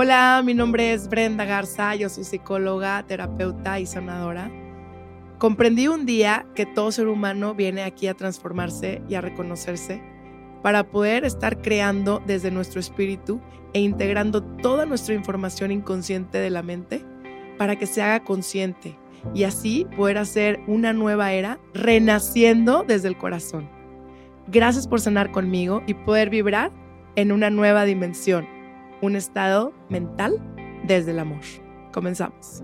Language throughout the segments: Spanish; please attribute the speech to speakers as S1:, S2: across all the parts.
S1: Hola, mi nombre es Brenda Garza, yo soy psicóloga, terapeuta y sanadora. Comprendí un día que todo ser humano viene aquí a transformarse y a reconocerse para poder estar creando desde nuestro espíritu e integrando toda nuestra información inconsciente de la mente para que se haga consciente y así poder hacer una nueva era renaciendo desde el corazón. Gracias por sanar conmigo y poder vibrar en una nueva dimensión, un estado mental desde el amor. Comenzamos.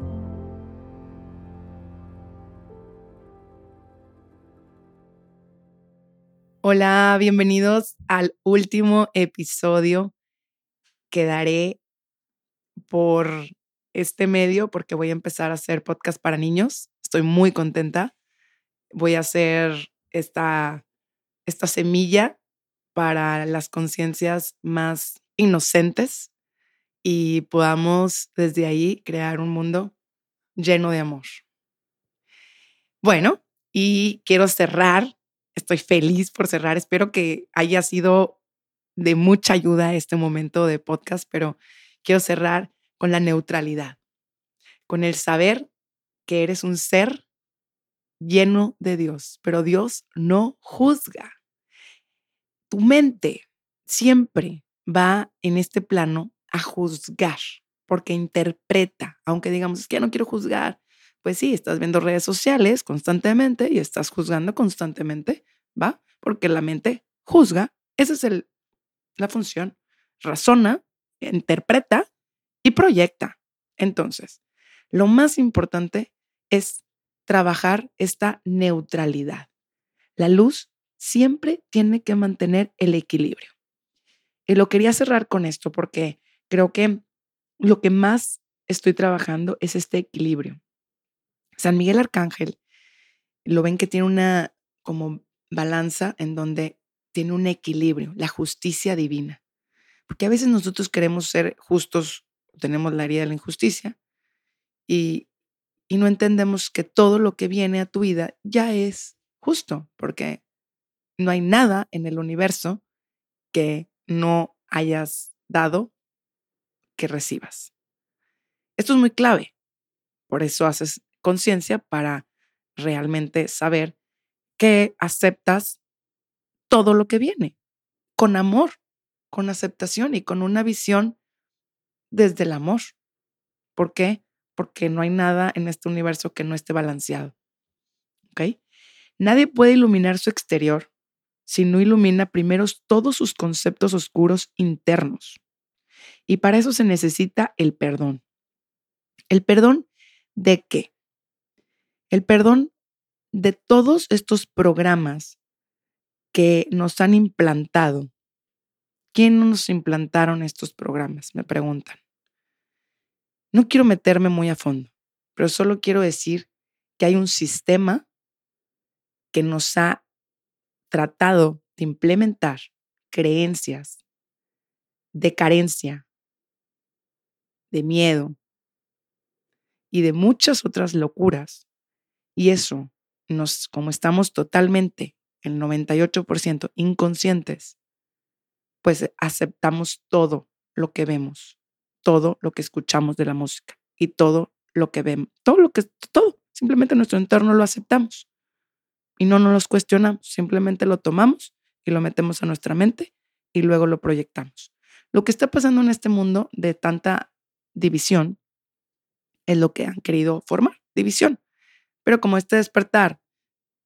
S1: Hola, bienvenidos al último episodio que daré por este medio porque voy a empezar a hacer podcast para niños. Estoy muy contenta. Voy a hacer esta, esta semilla para las conciencias más inocentes y podamos desde ahí crear un mundo lleno de amor. Bueno, y quiero cerrar, estoy feliz por cerrar, espero que haya sido de mucha ayuda este momento de podcast, pero quiero cerrar con la neutralidad, con el saber que eres un ser lleno de Dios, pero Dios no juzga. Tu mente siempre va en este plano a juzgar, porque interpreta, aunque digamos, es que no quiero juzgar, pues sí, estás viendo redes sociales constantemente y estás juzgando constantemente, ¿va? Porque la mente juzga, esa es el, la función, razona, interpreta y proyecta. Entonces, lo más importante es trabajar esta neutralidad. La luz siempre tiene que mantener el equilibrio. Y lo quería cerrar con esto porque creo que lo que más estoy trabajando es este equilibrio. San Miguel Arcángel, lo ven que tiene una como balanza en donde tiene un equilibrio, la justicia divina. Porque a veces nosotros queremos ser justos tenemos la herida de la injusticia y, y no entendemos que todo lo que viene a tu vida ya es justo, porque no hay nada en el universo que no hayas dado que recibas. Esto es muy clave. Por eso haces conciencia para realmente saber que aceptas todo lo que viene con amor, con aceptación y con una visión desde el amor. ¿Por qué? Porque no hay nada en este universo que no esté balanceado. ¿Ok? Nadie puede iluminar su exterior si no ilumina primero todos sus conceptos oscuros internos. Y para eso se necesita el perdón. ¿El perdón de qué? El perdón de todos estos programas que nos han implantado. ¿Quién nos implantaron estos programas? Me preguntan. No quiero meterme muy a fondo, pero solo quiero decir que hay un sistema que nos ha tratado de implementar creencias de carencia, de miedo y de muchas otras locuras. Y eso, nos, como estamos totalmente, el 98% inconscientes, pues aceptamos todo lo que vemos todo lo que escuchamos de la música y todo lo que vemos, todo lo que, todo, simplemente nuestro entorno lo aceptamos y no nos los cuestionamos, simplemente lo tomamos y lo metemos a nuestra mente y luego lo proyectamos. Lo que está pasando en este mundo de tanta división es lo que han querido formar, división. Pero como este despertar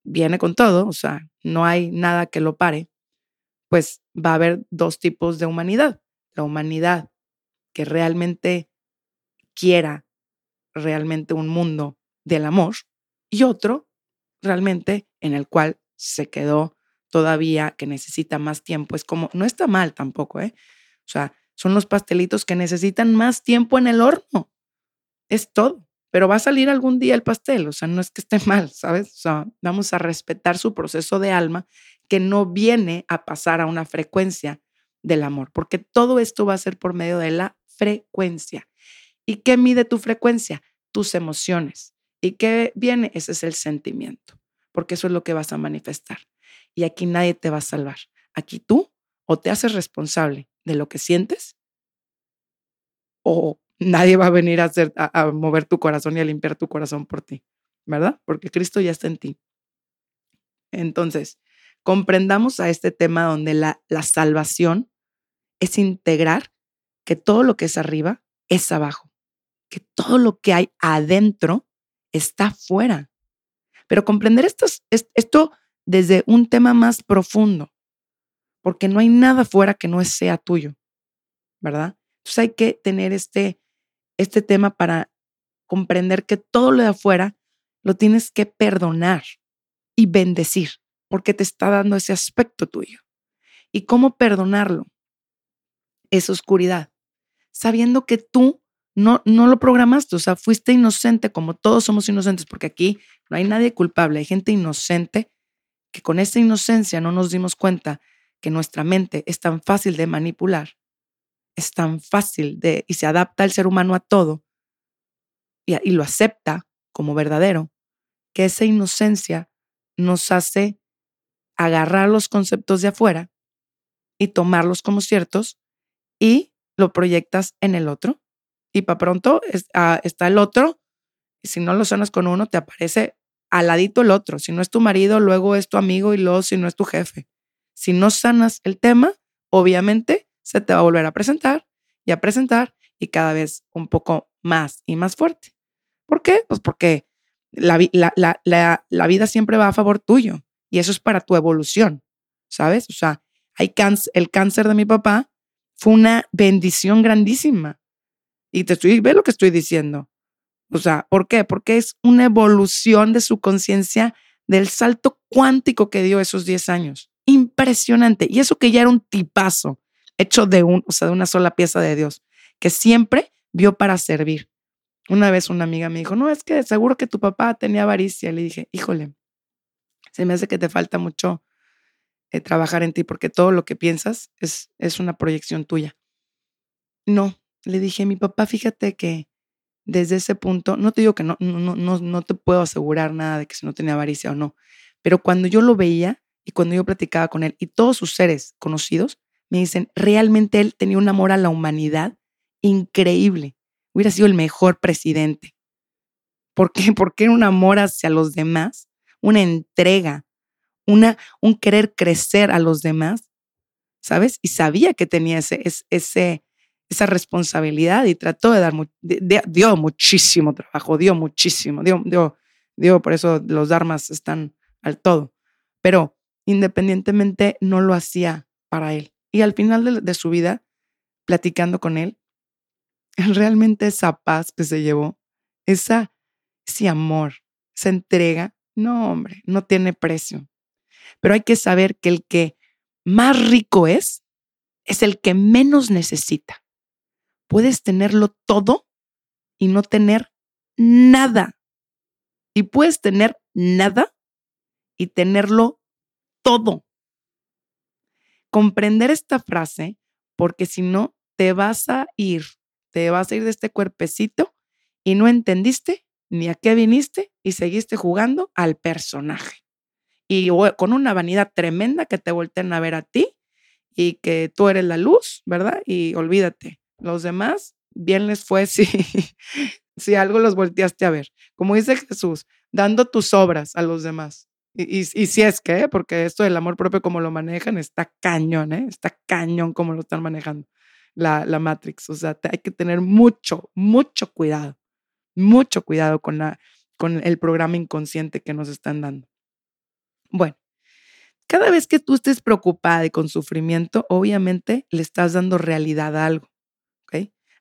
S1: viene con todo, o sea, no hay nada que lo pare, pues va a haber dos tipos de humanidad. La humanidad que realmente quiera realmente un mundo del amor y otro realmente en el cual se quedó todavía que necesita más tiempo. Es como, no está mal tampoco, ¿eh? O sea, son los pastelitos que necesitan más tiempo en el horno. Es todo. Pero va a salir algún día el pastel, o sea, no es que esté mal, ¿sabes? O sea, vamos a respetar su proceso de alma que no viene a pasar a una frecuencia del amor, porque todo esto va a ser por medio de la frecuencia. ¿Y qué mide tu frecuencia? Tus emociones. ¿Y qué viene? Ese es el sentimiento, porque eso es lo que vas a manifestar. Y aquí nadie te va a salvar. Aquí tú o te haces responsable de lo que sientes o nadie va a venir a, hacer, a, mover tu corazón y a limpiar tu corazón por ti, ¿verdad? Porque Cristo ya está en ti. Entonces, comprendamos a este tema donde la, la salvación es integrar que todo lo que es arriba es abajo, que todo lo que hay adentro está fuera. Pero comprender esto, esto desde un tema más profundo, porque no hay nada fuera que no sea tuyo, ¿verdad? Entonces hay que tener este, este tema para comprender que todo lo de afuera lo tienes que perdonar y bendecir, porque te está dando ese aspecto tuyo. ¿Y cómo perdonarlo? Esa oscuridad, sabiendo que tú no, no lo programaste, o sea, fuiste inocente como todos somos inocentes, porque aquí no hay nadie culpable, hay gente inocente que con esa inocencia no nos dimos cuenta que nuestra mente es tan fácil de manipular, es tan fácil de, y se adapta el ser humano a todo y, y lo acepta como verdadero, que esa inocencia nos hace agarrar los conceptos de afuera y tomarlos como ciertos y lo proyectas en el otro. Y para pronto ah, está el otro. Y si no lo sanas con uno, te aparece al ladito el otro. Si no es tu marido, luego es tu amigo y luego si no es tu jefe. Si no sanas el tema, obviamente se te va a volver a presentar y a presentar y cada vez un poco más y más fuerte. ¿Por qué? Pues porque la, la, la, la vida siempre va a favor tuyo y eso es para tu evolución, ¿sabes? O sea, hay cáncer, el cáncer de mi papá fue una bendición grandísima. Y te estoy, ve lo que estoy diciendo. O sea, ¿por qué? Porque es una evolución de su conciencia del salto cuántico que dio esos 10 años. Impresionante. Y eso que ya era un tipazo, hecho de, un, o sea, de una sola pieza de Dios, que siempre vio para servir. Una vez una amiga me dijo, no, es que seguro que tu papá tenía avaricia. Le dije, híjole, se me hace que te falta mucho eh, trabajar en ti porque todo lo que piensas es, es una proyección tuya. No, le dije, mi papá, fíjate que desde ese punto, no te digo que no, no, no, no te puedo asegurar nada de que si no tenía avaricia o no, pero cuando yo lo veía y cuando yo platicaba con él y todos sus seres conocidos me dicen, realmente él tenía un amor a la humanidad increíble. Hubiera sido el mejor presidente. ¿Por qué? Porque era un amor hacia los demás, una entrega, una, un querer crecer a los demás, ¿sabes? Y sabía que tenía ese, ese, esa responsabilidad y trató de dar, dio muchísimo trabajo, dio muchísimo, dio, dio, dio, por eso los dharmas están al todo, pero independientemente no lo hacía para él. Y al final de, su vida, platicando con él, realmente esa paz que se llevó, esa, ese amor, esa entrega, no, hombre, no tiene precio. Pero hay que saber que el que más rico es, es el que menos necesita puedes tenerlo todo y no tener nada. Y puedes tener nada y tenerlo todo. Comprender esta frase, porque si no, te vas a ir, te vas a ir de este cuerpecito y no entendiste ni a qué viniste y seguiste jugando al personaje. Y con una vanidad tremenda que te volteen a ver a ti y que tú eres la luz, ¿verdad? Y olvídate, los demás, bien les fue si, si algo los volteaste a ver. Como dice Jesús, dando tus obras a los demás. Y, y, si es que, porque esto del amor propio como lo manejan está cañón, ¿eh? está cañón como lo están manejando la, la Matrix. O sea, hay que tener mucho, mucho cuidado, mucho cuidado con, la, con el programa inconsciente que nos están dando. Bueno, cada vez que tú estés preocupada y con sufrimiento, obviamente le estás dando realidad a algo.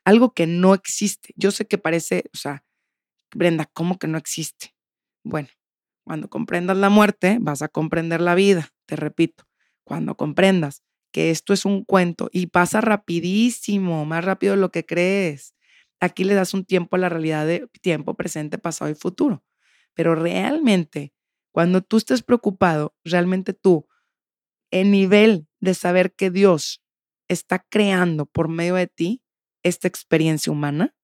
S1: Algo que no existe. Yo sé que parece, o sea, Brenda, ¿cómo que no existe? Bueno, cuando comprendas la muerte, vas a comprender la vida, te repito. Cuando comprendas que esto es un cuento y pasa rapidísimo, más rápido de lo que crees. Aquí le das un tiempo a la realidad de tiempo presente, pasado y futuro. Pero realmente, cuando tú estés preocupado, realmente tú, el nivel de saber que Dios está creando por medio de ti, esta experiencia humana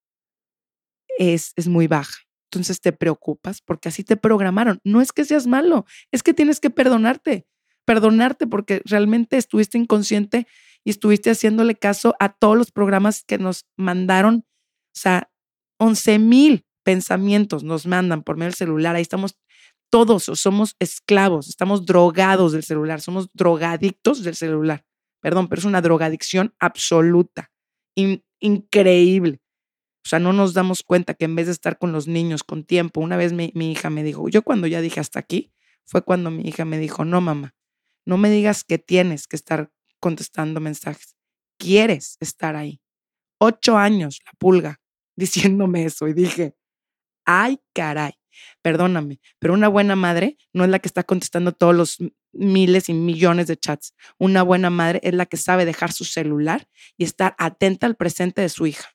S1: es, es muy baja. Entonces te preocupas porque así te programaron. No es que seas malo, es que tienes que perdonarte, perdonarte porque realmente estuviste inconsciente y estuviste haciéndole caso a todos los programas que nos mandaron O sea, 11 mil pensamientos nos mandan por medio del celular. Ahí estamos todos, somos esclavos, estamos drogados del celular, somos drogadictos del celular. Perdón, pero es una drogadicción absoluta, increíble. O sea, no nos damos cuenta que en vez de estar con los niños con tiempo, una vez mi, mi hija me dijo, yo cuando ya dije hasta aquí, fue cuando mi hija me dijo, no, mamá, no me digas que tienes que estar contestando mensajes, quieres estar ahí. Ocho años, la pulga, diciéndome eso y dije, ay, caray, perdóname, pero una buena madre no es la que está contestando todos los miles y millones de chats. Una buena madre es la que sabe dejar su celular y estar atenta al presente de su hija.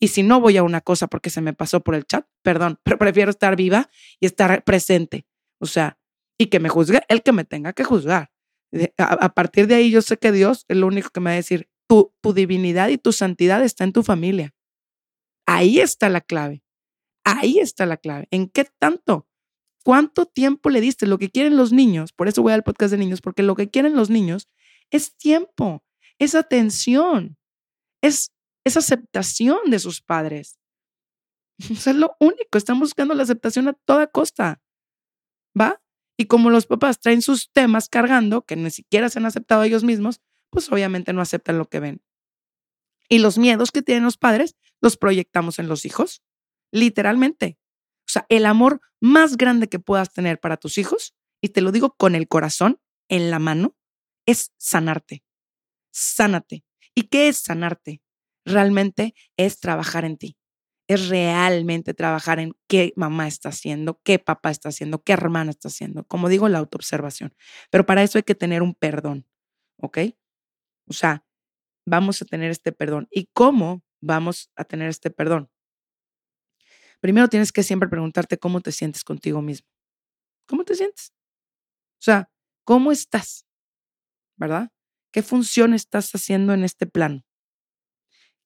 S1: Y si no voy a una cosa porque se me pasó por el chat, perdón, pero prefiero estar viva y estar presente. O sea, y que me juzgue el que me tenga que juzgar. A, partir de ahí yo sé que Dios es lo único que me va a decir, tu, divinidad y tu santidad está en tu familia. Ahí está la clave. Ahí está la clave. ¿En qué tanto? ¿Cuánto tiempo le diste? Lo que quieren los niños, por eso voy al podcast de niños, porque lo que quieren los niños es tiempo, es atención, es es aceptación de sus padres. Eso es lo único, están buscando la aceptación a toda costa. ¿Va? Y como los papás traen sus temas cargando, que ni siquiera se han aceptado ellos mismos, pues obviamente no aceptan lo que ven. Y los miedos que tienen los padres los proyectamos en los hijos, literalmente. O sea, el amor más grande que puedas tener para tus hijos, y te lo digo con el corazón en la mano, es sanarte. Sánate. ¿Y qué es sanarte? realmente es trabajar en ti. Es realmente trabajar en qué mamá está haciendo, qué papá está haciendo, qué hermana está haciendo. Como digo, la autoobservación. Pero para eso hay que tener un perdón, ¿ok? O sea, vamos a tener este perdón. ¿Y cómo vamos a tener este perdón? Primero tienes que siempre preguntarte cómo te sientes contigo mismo. ¿Cómo te sientes? O sea, ¿cómo estás? ¿Verdad? ¿Qué función estás haciendo en este plano?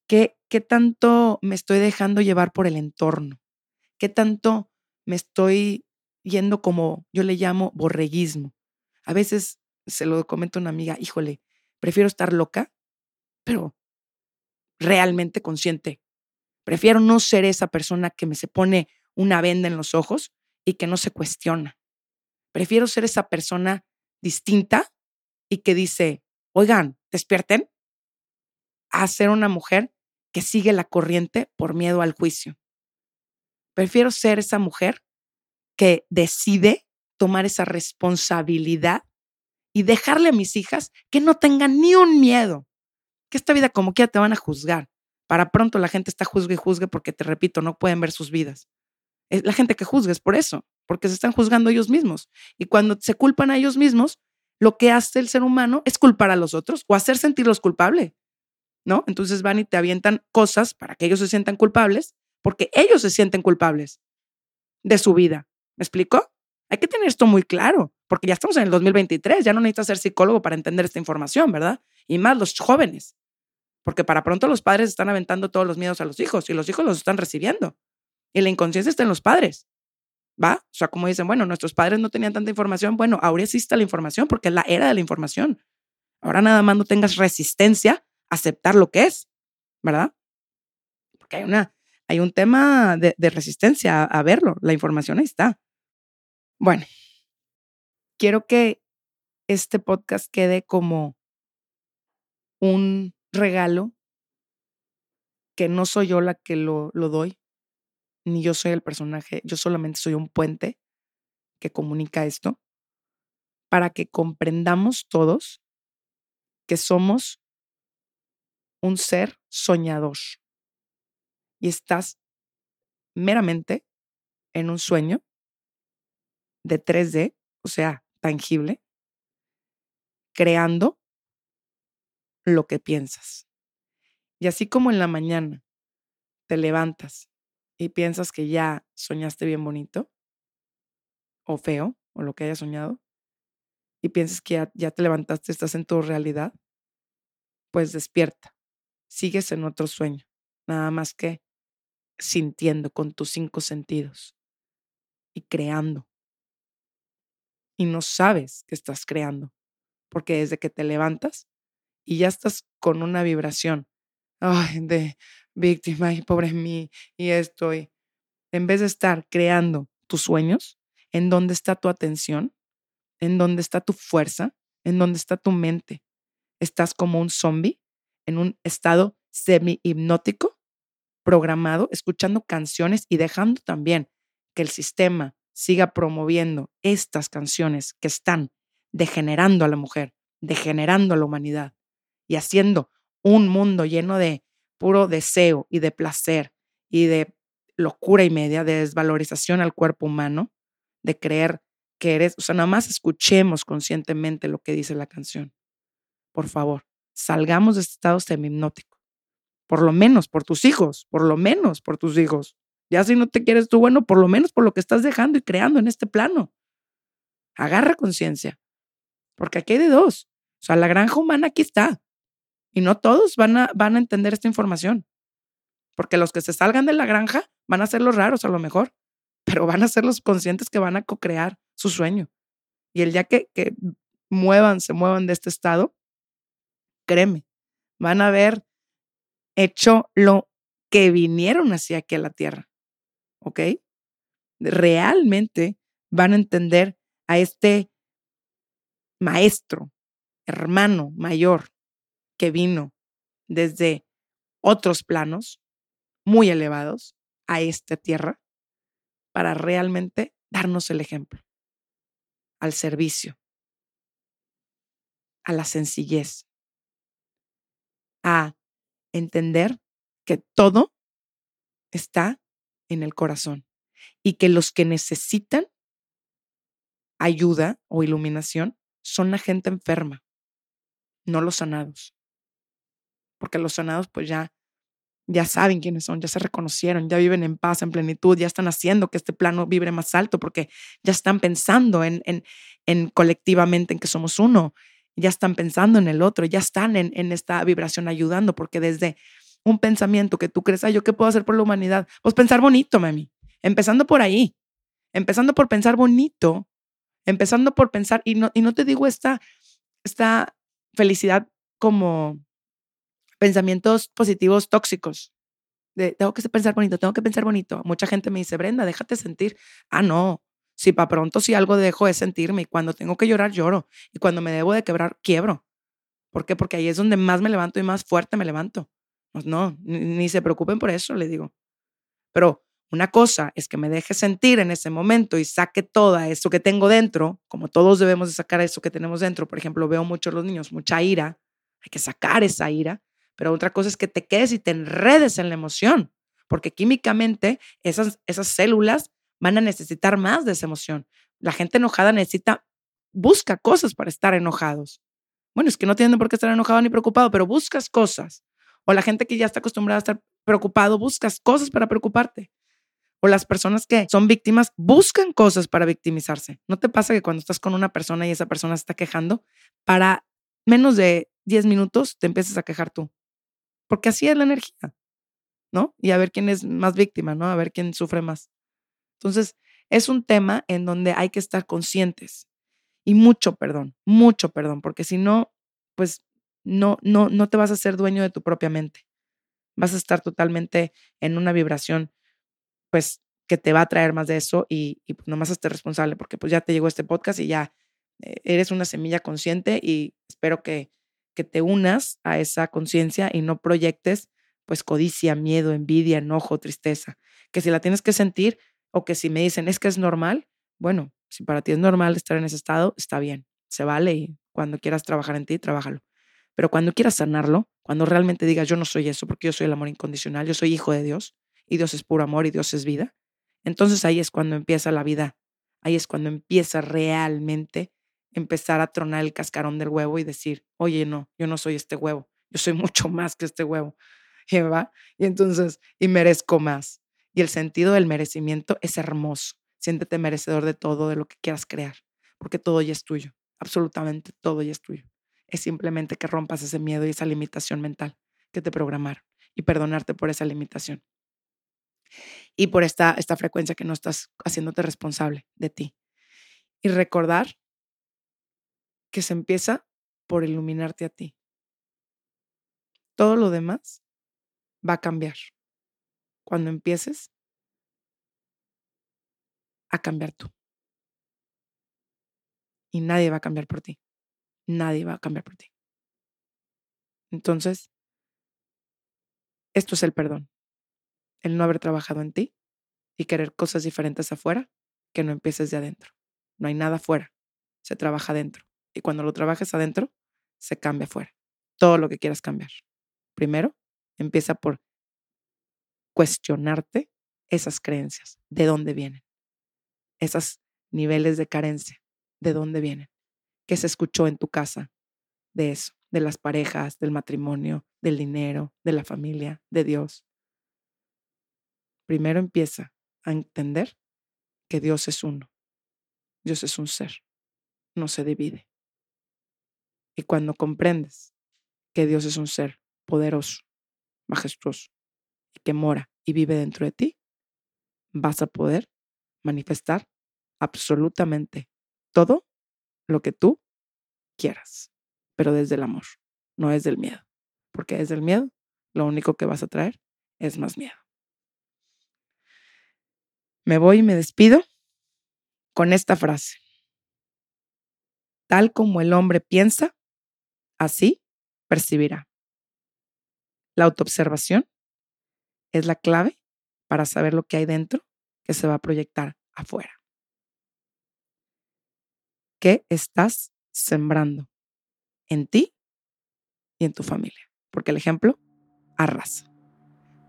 S1: ¿Qué, ¿Qué tanto me estoy dejando llevar por el entorno? ¿Qué tanto me estoy yendo como yo le llamo borreguismo? A veces se lo comento a una amiga, híjole, prefiero estar loca, pero realmente consciente. Prefiero no ser esa persona que me se pone una venda en los ojos y que no se cuestiona. Prefiero ser esa persona distinta y que dice, oigan, despierten, a ser una mujer que sigue la corriente por miedo al juicio. Prefiero ser esa mujer que decide tomar esa responsabilidad y dejarle a mis hijas que no tengan ni un miedo, que esta vida como quiera te van a juzgar. Para pronto la gente está juzgue y juzgue porque, te repito, no pueden ver sus vidas. La gente que juzga es por eso, porque se están juzgando ellos mismos. Y cuando se culpan a ellos mismos, lo que hace el ser humano es culpar a los otros o hacer sentirlos culpables. ¿no? Entonces van y te avientan cosas para que ellos se sientan culpables, porque ellos se sienten culpables de su vida. ¿Me explico? Hay que tener esto muy claro, porque ya estamos en el 2023, ya no necesitas ser psicólogo para entender esta información, ¿verdad? Y más los jóvenes, porque para pronto los padres están aventando todos los miedos a los hijos y los hijos los están recibiendo. Y la inconsciencia está en los padres, ¿va? O sea, como dicen, bueno, nuestros padres no tenían tanta información, bueno, ahora existe la información porque es la era de la información. Ahora nada más no tengas resistencia aceptar lo que es, ¿verdad? Porque hay, una, hay un tema de, resistencia a, verlo, la información ahí está. Bueno, quiero que este podcast quede como un regalo que no soy yo la que lo, lo, doy, ni yo soy el personaje, yo solamente soy un puente que comunica esto, para que comprendamos todos que somos un ser soñador. Y estás meramente en un sueño de 3D, o sea, tangible, creando lo que piensas. Y así como en la mañana te levantas y piensas que ya soñaste bien bonito o feo o lo que hayas soñado y piensas que ya, ya te levantaste, estás en tu realidad, pues despierta sigues en otro sueño, nada más que sintiendo con tus cinco sentidos y creando. Y no sabes que estás creando, porque desde que te levantas y ya estás con una vibración de víctima y pobre mí y estoy. En vez de estar creando tus sueños, ¿en dónde está tu atención? ¿En dónde está tu fuerza? ¿En dónde está tu mente? ¿Estás como un zombie en un estado semi-hipnótico, programado, escuchando canciones y dejando también que el sistema siga promoviendo estas canciones que están degenerando a la mujer, degenerando a la humanidad y haciendo un mundo lleno de puro deseo y de placer y de locura y media, de desvalorización al cuerpo humano, de creer que eres, o sea, nada más escuchemos conscientemente lo que dice la canción. Por favor, salgamos de este estado semi-hipnótico. Por lo menos por tus hijos, por lo menos por tus hijos. Ya si no te quieres tú, bueno, por lo menos por lo que estás dejando y creando en este plano. Agarra conciencia. Porque aquí hay de dos. O sea, la granja humana aquí está. Y no todos van a, van a entender esta información. Porque los que se salgan de la granja van a ser los raros a lo mejor, pero van a ser los conscientes que van a co-crear su sueño. Y el día que, que muevan, se muevan de este estado, créeme, van a haber hecho lo que vinieron hacia aquí a la tierra. ¿Ok? Realmente van a entender a este maestro, hermano mayor que vino desde otros planos muy elevados a esta tierra para realmente darnos el ejemplo al servicio, a la sencillez, a entender que todo está en el corazón y que los que necesitan ayuda o iluminación son la gente enferma, no los sanados. Porque los sanados pues ya ya saben quiénes son, ya se reconocieron, ya viven en paz, en plenitud, ya están haciendo que este plano vibre más alto porque ya están pensando en, en, en colectivamente en que somos uno, ya están pensando en el otro, ya están en, en esta vibración ayudando porque desde un pensamiento que tú crees, ay, ¿yo qué puedo hacer por la humanidad? Pues pensar bonito, mami, empezando por ahí, empezando por pensar bonito, empezando por pensar, y no, y no te digo esta, esta felicidad como pensamientos positivos tóxicos. De, tengo que pensar bonito, tengo que pensar bonito. Mucha gente me dice, Brenda, déjate sentir. Ah, no. Si para pronto, si algo dejo de sentirme y cuando tengo que llorar, lloro. Y cuando me debo de quebrar, quiebro. ¿Por qué? Porque ahí es donde más me levanto y más fuerte me levanto. Pues no, ni, ni se preocupen por eso, le digo. Pero una cosa es que me deje sentir en ese momento y saque todo eso que tengo dentro, como todos debemos de sacar eso que tenemos dentro. Por ejemplo, veo mucho los niños, mucha ira. Hay que sacar esa ira pero otra cosa es que te quedes y te enredes en la emoción, porque químicamente esas, esas células van a necesitar más de esa emoción. La gente enojada necesita, busca cosas para estar enojados. Bueno, es que no tienen por qué estar enojado ni preocupado, pero buscas cosas. O la gente que ya está acostumbrada a estar preocupado, buscas cosas para preocuparte. O las personas que son víctimas buscan cosas para victimizarse. ¿No te pasa que cuando estás con una persona y esa persona se está quejando, para menos de 10 minutos te empiezas a quejar tú? Porque así es la energía, ¿no? Y a ver quién es más víctima, ¿no? A ver quién sufre más. Entonces, es un tema en donde hay que estar conscientes y mucho perdón, mucho perdón, porque si no, pues no, no, no te vas a ser dueño de tu propia mente. Vas a estar totalmente en una vibración, pues, que te va a traer más de eso y, y pues nomás esté responsable, porque pues ya te llegó este podcast y ya eh, eres una semilla consciente y espero que que te unas a esa conciencia y no proyectes pues codicia, miedo, envidia, enojo, tristeza. Que si la tienes que sentir o que si me dicen es que es normal, bueno, si para ti es normal estar en ese estado, está bien, se vale y cuando quieras trabajar en ti, trabájalo. Pero cuando quieras sanarlo, cuando realmente digas yo no soy eso porque yo soy el amor incondicional, yo soy hijo de Dios y Dios es puro amor y Dios es vida, entonces ahí es cuando empieza la vida, ahí es cuando empieza realmente empezar a tronar el cascarón del huevo y decir, oye, no, yo no soy este huevo, yo soy mucho más que este huevo. Y, va? y entonces, y merezco más. Y el sentido del merecimiento es hermoso. Siéntete merecedor de todo, de lo que quieras crear, porque todo ya es tuyo, absolutamente todo ya es tuyo. Es simplemente que rompas ese miedo y esa limitación mental que te programaron y perdonarte por esa limitación. Y por esta, esta frecuencia que no estás haciéndote responsable de ti. Y recordar que se empieza por iluminarte a ti. Todo lo demás va a cambiar cuando empieces a cambiar tú. Y nadie va a cambiar por ti. Nadie va a cambiar por ti. Entonces, esto es el perdón. El no haber trabajado en ti y querer cosas diferentes afuera que no empieces de adentro. No hay nada afuera, se trabaja adentro. Y cuando lo trabajes adentro, se cambia afuera. Todo lo que quieras cambiar. Primero, empieza por cuestionarte esas creencias, de dónde vienen, esos niveles de carencia, de dónde vienen, qué se escuchó en tu casa de eso, de las parejas, del matrimonio, del dinero, de la familia, de Dios. Primero empieza a entender que Dios es uno, Dios es un ser, no se divide. Y cuando comprendes que Dios es un ser poderoso, majestuoso, y que mora y vive dentro de ti, vas a poder manifestar absolutamente todo lo que tú quieras, pero desde el amor, no es del miedo, porque desde el miedo lo único que vas a traer es más miedo. Me voy y me despido con esta frase. Tal como el hombre piensa, así percibirá. La autoobservación es la clave para saber lo que hay dentro que se va a proyectar afuera. ¿Qué estás sembrando en ti y en tu familia? Porque el ejemplo arrasa.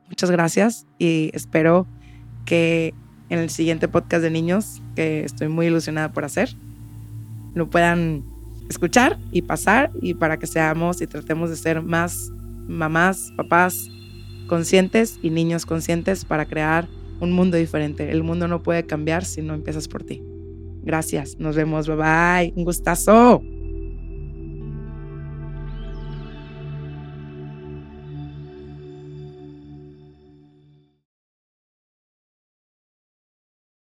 S1: Muchas gracias y espero que en el siguiente podcast de niños, que estoy muy ilusionada por hacer, lo puedan escuchar y pasar y para que seamos y tratemos de ser más mamás, papás conscientes y niños conscientes para crear un mundo diferente. El mundo no puede cambiar si no empiezas por ti. Gracias, nos vemos, bye bye, un gustazo.